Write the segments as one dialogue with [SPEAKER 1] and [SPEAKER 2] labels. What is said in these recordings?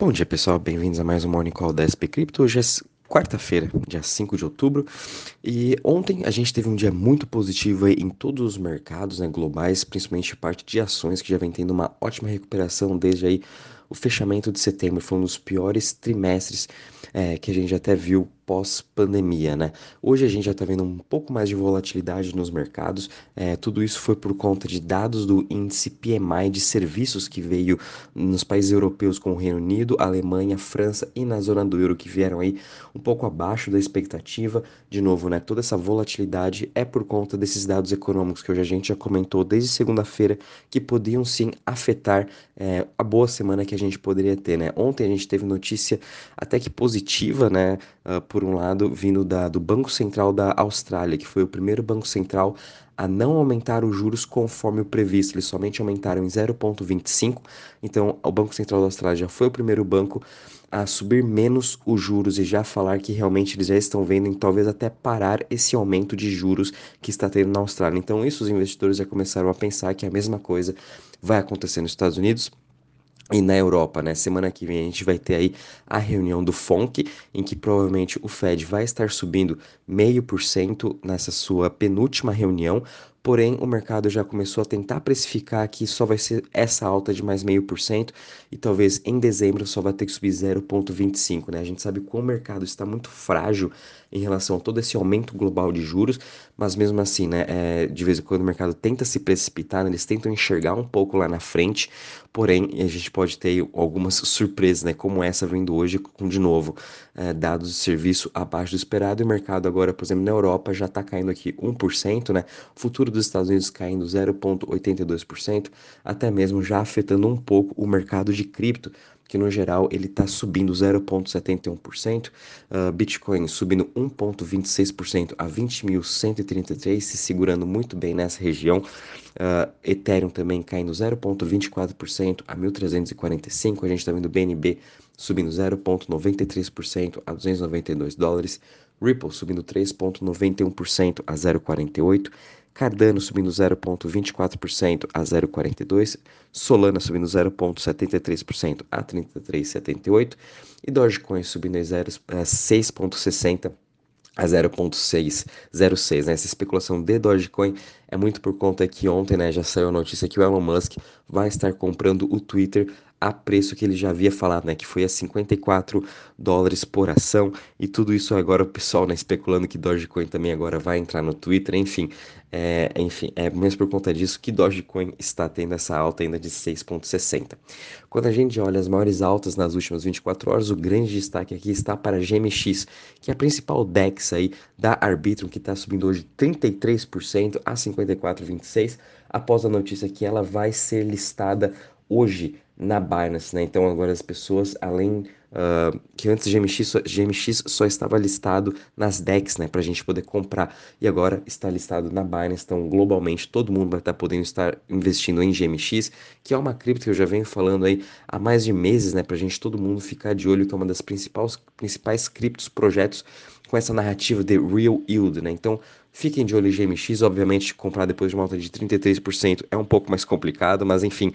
[SPEAKER 1] Bom dia pessoal, bem-vindos a mais um Morning Call da SP Crypto. Hoje é quarta-feira, dia 5 de outubro, e ontem a gente teve um dia muito positivo em todos os mercados né, globais, principalmente parte de ações que já vem tendo uma ótima recuperação desde aí o fechamento de setembro, foi um dos piores trimestres é, que a gente até viu pós-pandemia, né? Hoje a gente já está vendo um pouco mais de volatilidade nos mercados. É, tudo isso foi por conta de dados do índice PMI de serviços que veio nos países europeus com o Reino Unido, Alemanha, França e na zona do euro que vieram aí um pouco abaixo da expectativa. De novo, né? Toda essa volatilidade é por conta desses dados econômicos que hoje a gente já comentou desde segunda-feira que podiam sim afetar é, a boa semana que a gente poderia ter, né? Ontem a gente teve notícia até que positiva, né? Uh, por um lado, vindo da, do Banco Central da Austrália, que foi o primeiro banco central a não aumentar os juros conforme o previsto, eles somente aumentaram em 0,25. Então, o Banco Central da Austrália já foi o primeiro banco a subir menos os juros e já falar que realmente eles já estão vendo em talvez até parar esse aumento de juros que está tendo na Austrália. Então, isso os investidores já começaram a pensar que a mesma coisa vai acontecer nos Estados Unidos e na Europa, né? Semana que vem a gente vai ter aí a reunião do FONC, em que provavelmente o Fed vai estar subindo meio por cento nessa sua penúltima reunião, porém o mercado já começou a tentar precificar que só vai ser essa alta de mais meio por cento e talvez em dezembro só vai ter que subir 0,25, né? A gente sabe que o mercado está muito frágil em relação a todo esse aumento global de juros, mas mesmo assim, né, é, de vez em quando o mercado tenta se precipitar, né, eles tentam enxergar um pouco lá na frente, porém a gente pode ter algumas surpresas, né, como essa vindo hoje com, de novo, é, dados de serviço abaixo do esperado e o mercado agora, por exemplo, na Europa já está caindo aqui 1%, né, futuro dos Estados Unidos caindo 0,82%, até mesmo já afetando um pouco o mercado de cripto, que no geral ele está subindo 0,71%, uh, ah, Bitcoin subindo 1,26% a 20.133, se segurando muito bem nessa região, uh, Ethereum também caindo 0,24% a 1.345, a gente está vendo BNB subindo 0,93% a 292 dólares, Ripple subindo 3,91% a 0,48%, Cardano subindo 0,24% a 0,42%, Solana subindo 0,73% a 33,78% e Dogecoin subindo 6,60% a 0.606, né? Essa especulação de Dogecoin é muito por conta que ontem, né, já saiu a notícia que o Elon Musk vai estar comprando o Twitter a preço que ele já havia falado, né, que foi a 54 dólares por ação, e tudo isso agora o pessoal, né, especulando que Dogecoin também agora vai entrar no Twitter, enfim, é, enfim, é mesmo por conta disso que Dogecoin está tendo essa alta ainda de 6,60. Quando a gente olha as maiores altas nas últimas 24 horas, o grande destaque aqui está para a GMX, que é a principal DEX aí da Arbitrum, que está subindo hoje 33% a 54,26, após a notícia que ela vai ser listada hoje na Binance, né? Então agora as pessoas, além uh, que antes GMX só, GMX só estava listado nas DEX, né? Para a gente poder comprar e agora está listado na Binance. Então globalmente todo mundo vai estar podendo estar investindo em GMX, que é uma cripto que eu já venho falando aí há mais de meses, né? Para a gente todo mundo ficar de olho que é uma das principais principais criptos projetos com essa narrativa de real yield, né? Então Fiquem de olho em GMX, obviamente comprar depois de uma alta de 33% é um pouco mais complicado, mas enfim,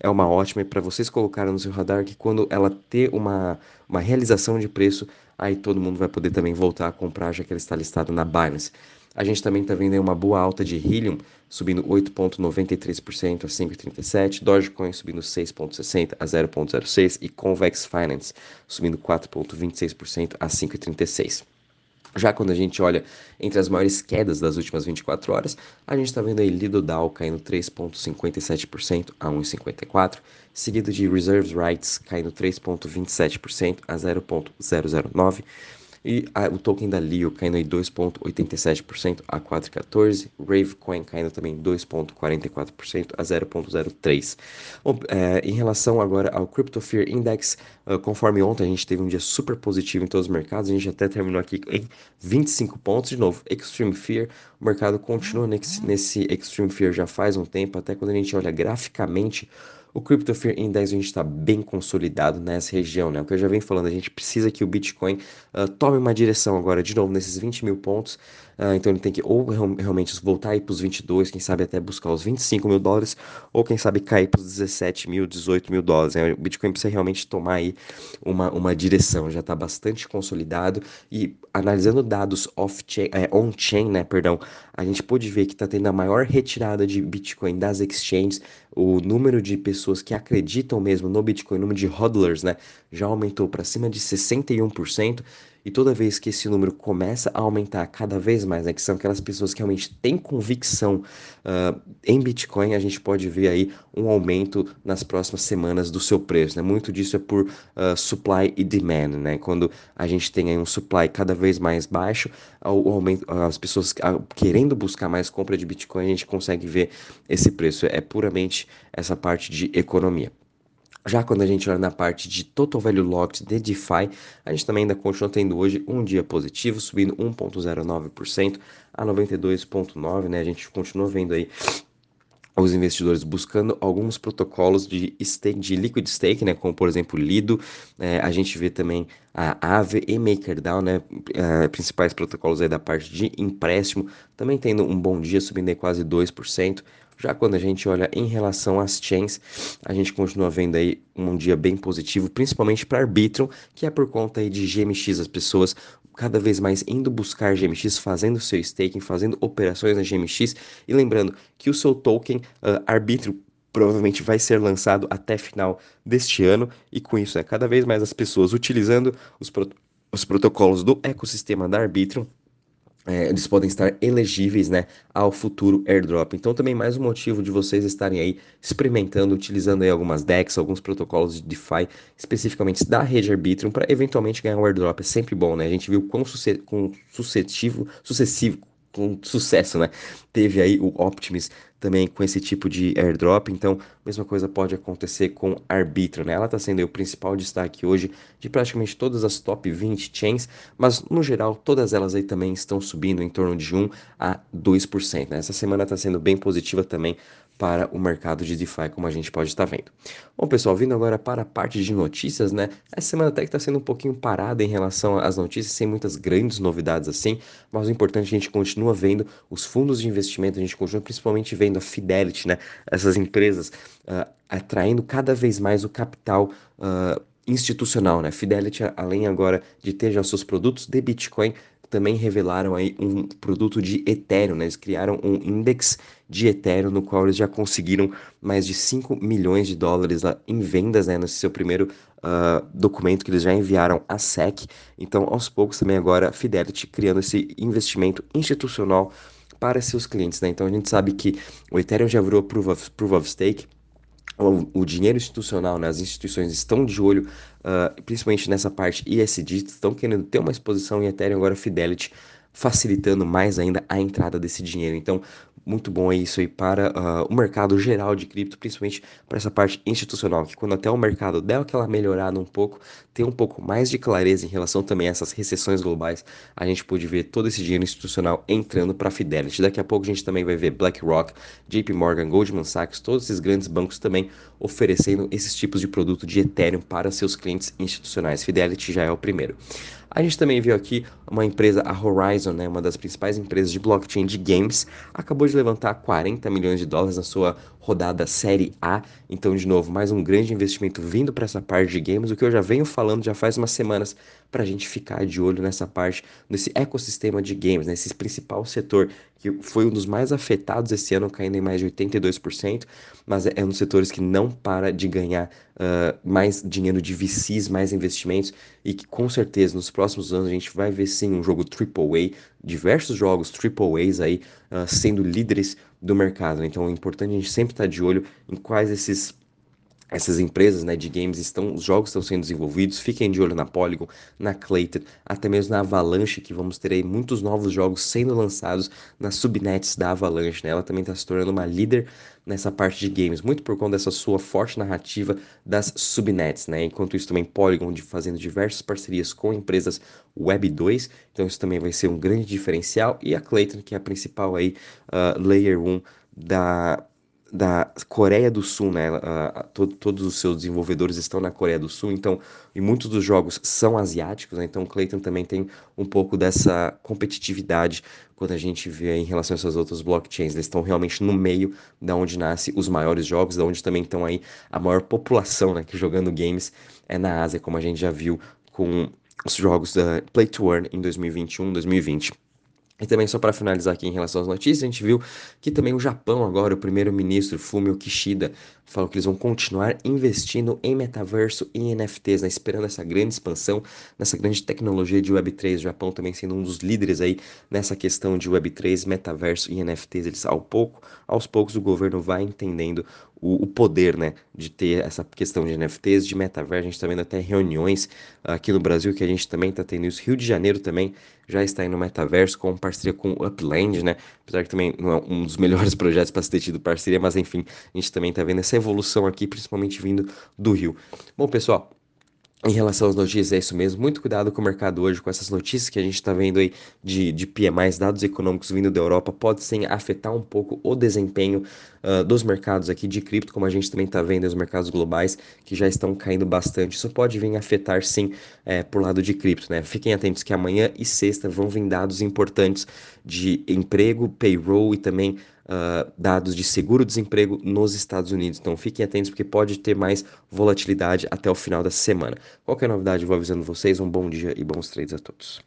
[SPEAKER 1] é uma ótima para vocês colocarem no seu radar que quando ela ter uma, uma realização de preço, aí todo mundo vai poder também voltar a comprar já que ela está listada na Binance. A gente também está vendo uma boa alta de Helium, subindo 8,93% a 5,37%, Dogecoin subindo 6,60% a 0,06% e Convex Finance subindo 4,26% a 5,36%. Já quando a gente olha entre as maiores quedas das últimas 24 horas, a gente está vendo aí Lido Dow caindo 3,57% a 1,54%, seguido de Reserves Rights caindo 3,27% a 0,009%, e a, o token da Leo caindo em 2,87% a 4,14%. Ravecoin caindo também 2,44% a 0,03%. Bom, é, em relação agora ao Crypto Fear Index, uh, conforme ontem a gente teve um dia super positivo em todos os mercados, a gente até terminou aqui em 25 pontos. De novo, Extreme Fear, o mercado continua nesse, nesse Extreme Fear já faz um tempo, até quando a gente olha graficamente o Crypto Fear Index a gente está bem consolidado nessa região, né? O que eu já venho falando, a gente precisa que o Bitcoin uh, tome uma direção agora, de novo, nesses 20 mil pontos. Uh, então ele tem que ou realmente voltar aí para os 22, quem sabe até buscar os 25 mil dólares, ou quem sabe cair para os 17 mil, 18 mil dólares. Né? O Bitcoin precisa realmente tomar aí uma, uma direção, já está bastante consolidado e analisando dados off-chain, é, on-chain, né, perdão, a gente pôde ver que está tendo a maior retirada de Bitcoin das exchanges, o número de pessoas que acreditam mesmo no Bitcoin, o número de hodlers, né, já aumentou para cima de 61%, e toda vez que esse número começa a aumentar cada vez mais, né, que são aquelas pessoas que realmente têm convicção uh, em Bitcoin, a gente pode ver aí um aumento nas próximas semanas do seu preço. Né? Muito disso é por uh, supply e demand. Né? Quando a gente tem aí um supply cada vez mais baixo, o aumento, as pessoas querendo buscar mais compra de Bitcoin, a gente consegue ver esse preço. É puramente essa parte de economia. Já quando a gente olha na parte de Total Value Locked de DeFi, a gente também ainda continua tendo hoje um dia positivo, subindo 1,09% a 92,9%, né? A gente continua vendo aí os investidores buscando alguns protocolos de stake, de liquid stake, né, como por exemplo Lido, é, a gente vê também a Aave e MakerDAO, né, é, principais protocolos aí da parte de empréstimo, também tendo um bom dia, subindo aí quase 2%, já quando a gente olha em relação às chains, a gente continua vendo aí um dia bem positivo, principalmente para Arbitrum, que é por conta aí de GMX, as pessoas cada vez mais indo buscar GMX, fazendo seu staking, fazendo operações na GMX, e lembrando que o seu token uh, Arbitrum provavelmente vai ser lançado até final deste ano, e com isso, é né, cada vez mais as pessoas utilizando os, pro os protocolos do ecossistema da Arbitrum é, eles podem estar elegíveis né, ao futuro airdrop. Então também mais um motivo de vocês estarem aí experimentando, utilizando aí algumas DEX, alguns protocolos de DeFi, especificamente da rede Arbitrum, para eventualmente ganhar um airdrop. É sempre bom, né? A gente viu quão sucessivo, sucessivo com sucesso, né? Teve aí o Optimus também com esse tipo de airdrop, então mesma coisa pode acontecer com Arbitrum, né? Ela está sendo o principal destaque hoje de praticamente todas as top 20 chains, mas no geral todas elas aí também estão subindo em torno de 1 a 2%, né? Essa semana está sendo bem positiva também para o mercado de DeFi, como a gente pode estar vendo. Bom, pessoal, vindo agora para a parte de notícias, né? Essa semana até que está sendo um pouquinho parada em relação às notícias, sem muitas grandes novidades assim, mas o importante é que a gente continua vendo os fundos de investimento, a gente continua principalmente vendo a Fidelity, né? Essas empresas uh, atraindo cada vez mais o capital. Uh, institucional, né? Fidelity, além agora de ter já seus produtos de Bitcoin, também revelaram aí um produto de Ethereum, né? Eles criaram um index de Ethereum no qual eles já conseguiram mais de 5 milhões de dólares lá em vendas, né? Nesse seu primeiro uh, documento que eles já enviaram à SEC. Então, aos poucos também agora Fidelity criando esse investimento institucional para seus clientes, né? Então a gente sabe que o Ethereum já virou Proof of, proof of Stake, o, o, dinheiro institucional, né, as instituições estão de olho, uh, principalmente nessa parte ESG, estão querendo ter uma exposição em Ethereum, agora Fidelity, facilitando mais ainda a entrada desse dinheiro. Então, muito bom isso aí para uh, o mercado geral de cripto, principalmente para essa parte institucional, que quando até o mercado der aquela melhorada um pouco, ter um pouco mais de clareza em relação também a essas recessões globais, a gente pode ver todo esse dinheiro institucional entrando para a Fidelity. Daqui a pouco a gente também vai ver BlackRock, JP Morgan, Goldman Sachs, todos esses grandes bancos também oferecendo esses tipos de produto de Ethereum para seus clientes institucionais. Fidelity já é o primeiro. A gente também viu aqui uma empresa, a Horizon, né, uma das principais empresas de blockchain de games, acabou de levantar 40 milhões de dólares na sua rodada Série A. Então, de novo, mais um grande investimento vindo para essa parte de games, o que eu já venho falando já faz umas semanas para a gente ficar de olho nessa parte, nesse ecossistema de games, nesse principal setor que foi um dos mais afetados esse ano, caindo em mais de 82%, mas é, um dos setores que não para de ganhar uh, mais dinheiro de VCs, mais investimentos, e que com certeza nos próximos anos a gente vai ver sim um jogo AAA, diversos jogos AAAs aí uh, sendo líderes do mercado. Então é importante a gente sempre estar de olho em quais esses essas empresas né, de games estão, os jogos estão sendo desenvolvidos, fiquem de olho na Polygon, na Clayton, até mesmo na Avalanche, que vamos ter aí muitos novos jogos sendo lançados nas subnets da Avalanche, né? Ela também está se tornando uma líder nessa parte de games, muito por conta dessa sua forte narrativa das subnets, né? Enquanto isso também Polygon de fazendo diversas parcerias com empresas Web 2, então isso também vai ser um grande diferencial, e a Clayton, que é a principal aí, uh, Layer 1 da da Coreia do Sul, né? A, todo, todos os seus desenvolvedores estão na Coreia do Sul, então, e muitos dos jogos são asiáticos, né? Então, o Clayton também tem um pouco dessa competitividade quando a gente vê em relação a essas outras blockchains. Eles estão realmente no meio da onde nascem os maiores jogos, da onde também estão aí a maior população, né? Que jogando games é na Ásia, como a gente já viu com os jogos da Play to Earn em 2021, 2020. E também, só para finalizar aqui em relação às notícias, a gente viu que também o Japão agora, o primeiro-ministro Fumio Kishida, falou que eles vão continuar investindo em metaverso e NFTs, né, esperando essa grande expansão, nessa grande tecnologia de Web3. O Japão também sendo um dos líderes aí nessa questão de Web3, metaverso e NFTs. Eles, ao pouco, aos poucos, o governo vai entendendo o, o, poder, né, de ter essa questão de NFTs, de metaverso. A gente está vendo até reuniões aqui no Brasil que a gente também está tendo isso. Rio de Janeiro também já está aí no metaverso com parceria com o Upland, né? Apesar que também não é um dos melhores projetos para se ter tido parceria, mas enfim, a gente também está vendo essa evolução aqui, principalmente vindo do Rio. Bom, pessoal, em relação às notícias, é isso mesmo. Muito cuidado com o mercado hoje, com essas notícias que a gente está vendo aí de, de PMIs, dados econômicos vindo da Europa, pode sim afetar um pouco o desempenho uh, dos mercados aqui de cripto, como a gente também está vendo os mercados globais que já estão caindo bastante. Isso pode vir afetar sim é, por lado de cripto, né? Fiquem atentos que amanhã e sexta vão vir dados importantes de emprego, payroll e também uh, dados de seguro-desemprego nos Estados Unidos. Então fiquem atentos porque pode ter mais volatilidade até o final da semana. Qualquer novidade, vou avisando vocês. Um bom dia e bons trades a todos.